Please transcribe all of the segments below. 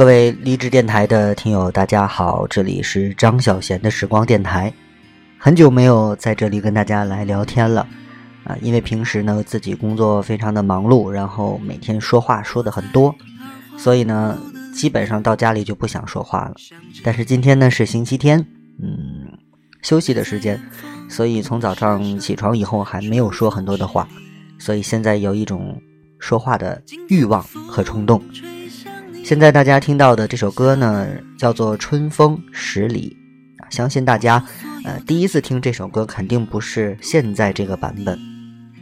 各位励志电台的听友，大家好，这里是张小贤的时光电台。很久没有在这里跟大家来聊天了啊，因为平时呢自己工作非常的忙碌，然后每天说话说的很多，所以呢基本上到家里就不想说话了。但是今天呢是星期天，嗯，休息的时间，所以从早上起床以后还没有说很多的话，所以现在有一种说话的欲望和冲动。现在大家听到的这首歌呢，叫做《春风十里》啊，相信大家，呃，第一次听这首歌肯定不是现在这个版本。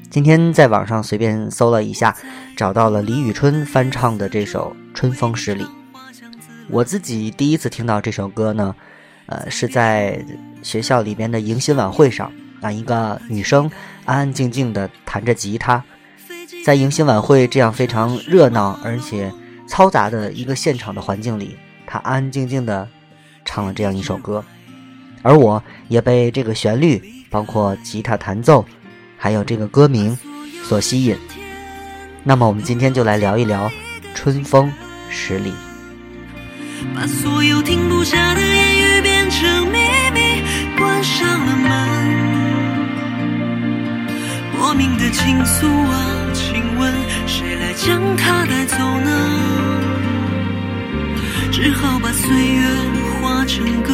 今天在网上随便搜了一下，找到了李宇春翻唱的这首《春风十里》。我自己第一次听到这首歌呢，呃，是在学校里边的迎新晚会上啊，一个女生安安静静的弹着吉他，在迎新晚会这样非常热闹而且。嘈杂的一个现场的环境里，他安安静静的唱了这样一首歌，而我也被这个旋律，包括吉他弹奏，还有这个歌名所吸引。那么，我们今天就来聊一聊《春风十里》。把所有停不下的言语变成秘密，关上了门。莫名的倾诉啊，请问谁来将它带走呢？只好把岁月化成歌，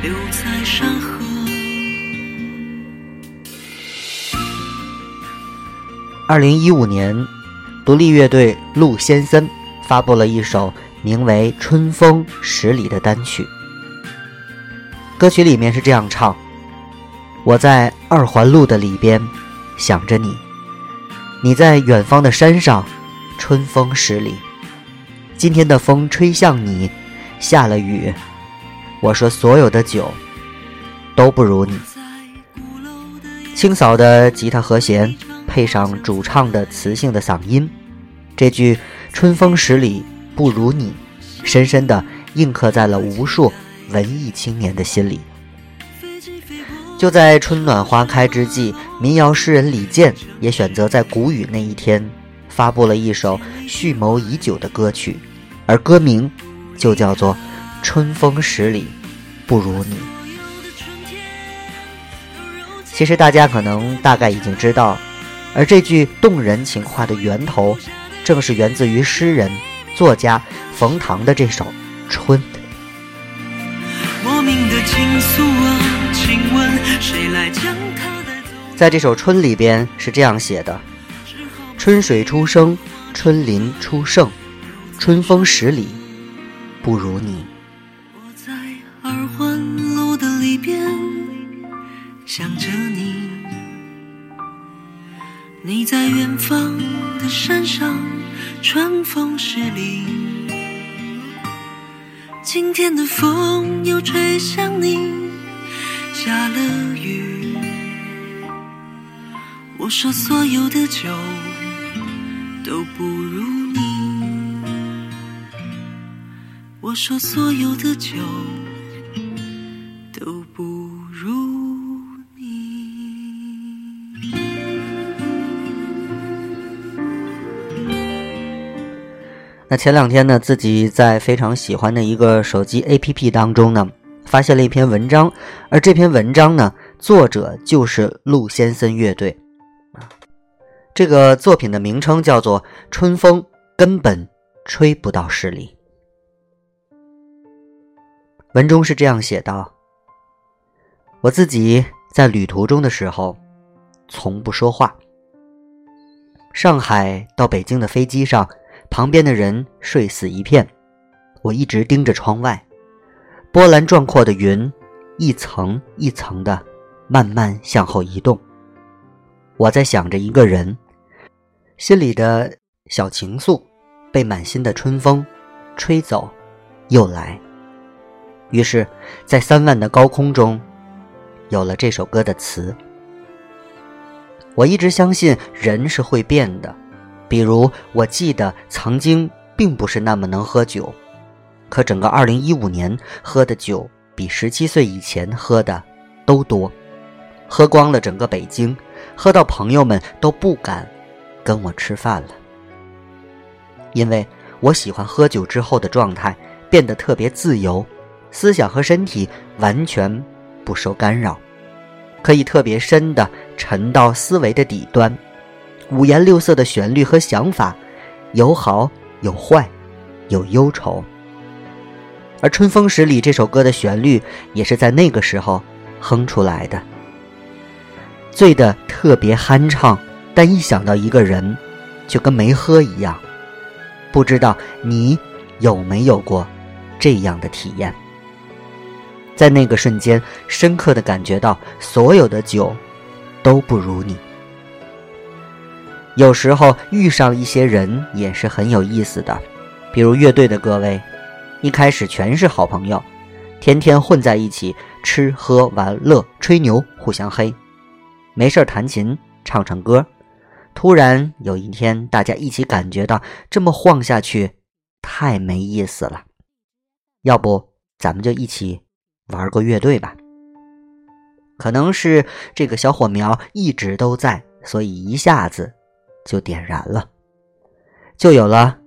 留在山河。二零一五年，独立乐队陆先森发布了一首名为《春风十里》的单曲。歌曲里面是这样唱：“我在二环路的里边想着你，你在远方的山上，春风十里。”今天的风吹向你，下了雨。我说所有的酒都不如你。清扫的吉他和弦配上主唱的磁性的嗓音，这句“春风十里不如你”，深深的印刻在了无数文艺青年的心里。就在春暖花开之际，民谣诗人李健也选择在谷雨那一天，发布了一首蓄谋已久的歌曲。而歌名就叫做《春风十里不如你》。其实大家可能大概已经知道，而这句动人情话的源头，正是源自于诗人、作家冯唐的这首《春》。莫名的情愫啊，请问谁来将它在这首《春》里边是这样写的：“春水初生，春林初盛。”春风十里不如你。我在二环路的里边想着你，你在远方的山上，春风十里。今天的风又吹向你，下了雨。我说所有的酒都不如你。我说所有的酒都不如你。那前两天呢，自己在非常喜欢的一个手机 APP 当中呢，发现了一篇文章，而这篇文章呢，作者就是陆先森乐队。这个作品的名称叫做《春风根本吹不到十里》。文中是这样写道：“我自己在旅途中的时候，从不说话。上海到北京的飞机上，旁边的人睡死一片，我一直盯着窗外，波澜壮阔的云，一层一层的慢慢向后移动。我在想着一个人，心里的小情愫，被满心的春风吹走，又来。”于是，在三万的高空中，有了这首歌的词。我一直相信人是会变的，比如我记得曾经并不是那么能喝酒，可整个二零一五年喝的酒比十七岁以前喝的都多，喝光了整个北京，喝到朋友们都不敢跟我吃饭了，因为我喜欢喝酒之后的状态，变得特别自由，思想和身体完全不受干扰，可以特别深的沉到思维的底端，五颜六色的旋律和想法，有好有坏，有忧愁。而《春风十里》这首歌的旋律也是在那个时候哼出来的，醉得特别酣畅，但一想到一个人，就跟没喝一样。不知道你有没有过这样的体验？在那个瞬间，深刻的感觉到所有的酒都不如你。有时候遇上一些人也是很有意思的，比如乐队的各位。一开始全是好朋友，天天混在一起吃喝玩乐、吹牛、互相黑，没事弹琴唱唱歌。突然有一天，大家一起感觉到这么晃下去太没意思了，要不咱们就一起玩个乐队吧？可能是这个小火苗一直都在，所以一下子就点燃了，就有了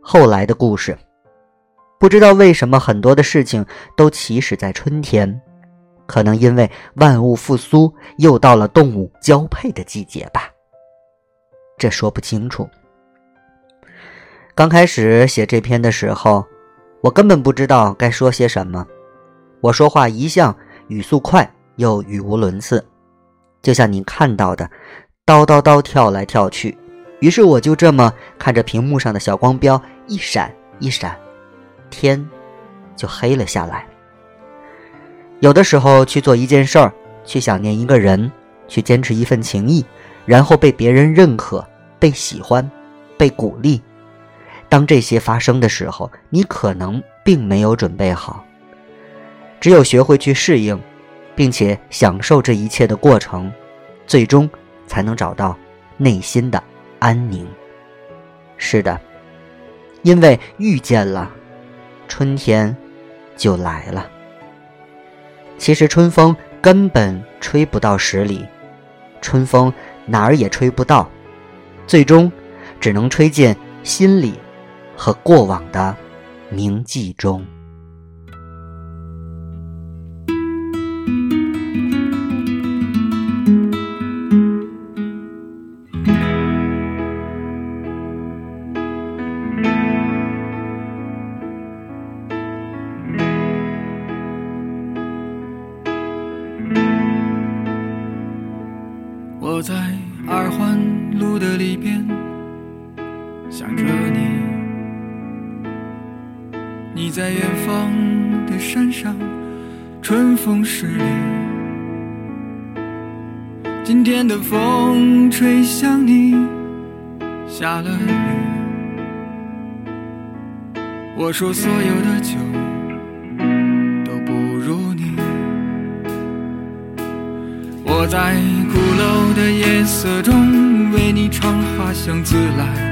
后来的故事。不知道为什么很多的事情都起始在春天，可能因为万物复苏，又到了动物交配的季节吧。这说不清楚。刚开始写这篇的时候，我根本不知道该说些什么。我说话一向语速快又语无伦次，就像您看到的，叨叨叨跳来跳去。于是我就这么看着屏幕上的小光标一闪一闪。天就黑了下来。有的时候去做一件事儿，去想念一个人，去坚持一份情谊，然后被别人认可、被喜欢、被鼓励。当这些发生的时候，你可能并没有准备好。只有学会去适应，并且享受这一切的过程，最终才能找到内心的安宁。是的，因为遇见了。春天就来了。其实春风根本吹不到十里，春风哪儿也吹不到，最终只能吹进心里和过往的铭记中。你在远方的山上，春风十里。今天的风吹向你，下了雨。我说所有的酒都不如你。我在鼓楼的夜色中为你唱花香自来，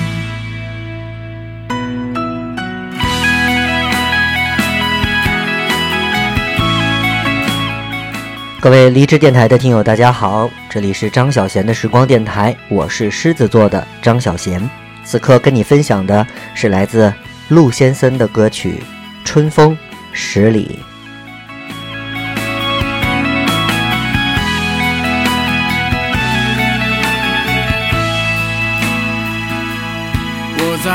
各位离职电台的听友，大家好，这里是张小贤的时光电台，我是狮子座的张小贤。此刻跟你分享的是来自陆先生的歌曲《春风十里》。我在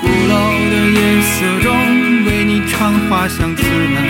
鼓楼的夜色中为你唱花香自来。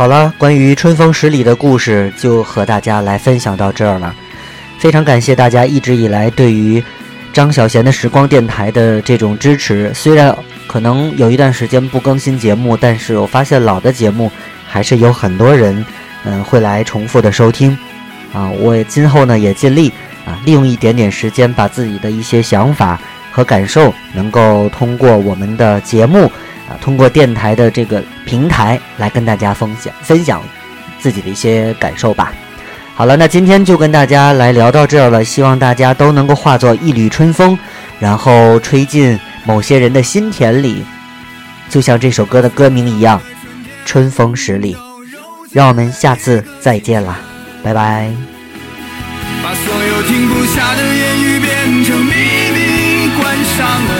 好了，关于春风十里的故事就和大家来分享到这儿了。非常感谢大家一直以来对于张小贤的时光电台的这种支持。虽然可能有一段时间不更新节目，但是我发现老的节目还是有很多人嗯会来重复的收听啊。我今后呢也尽力啊，利用一点点时间，把自己的一些想法和感受能够通过我们的节目。啊，通过电台的这个平台来跟大家分享分享自己的一些感受吧。好了，那今天就跟大家来聊到这儿了，希望大家都能够化作一缕春风，然后吹进某些人的心田里，就像这首歌的歌名一样，《春风十里》。让我们下次再见啦，拜拜。把所有停不下的言语变成秘密，关上了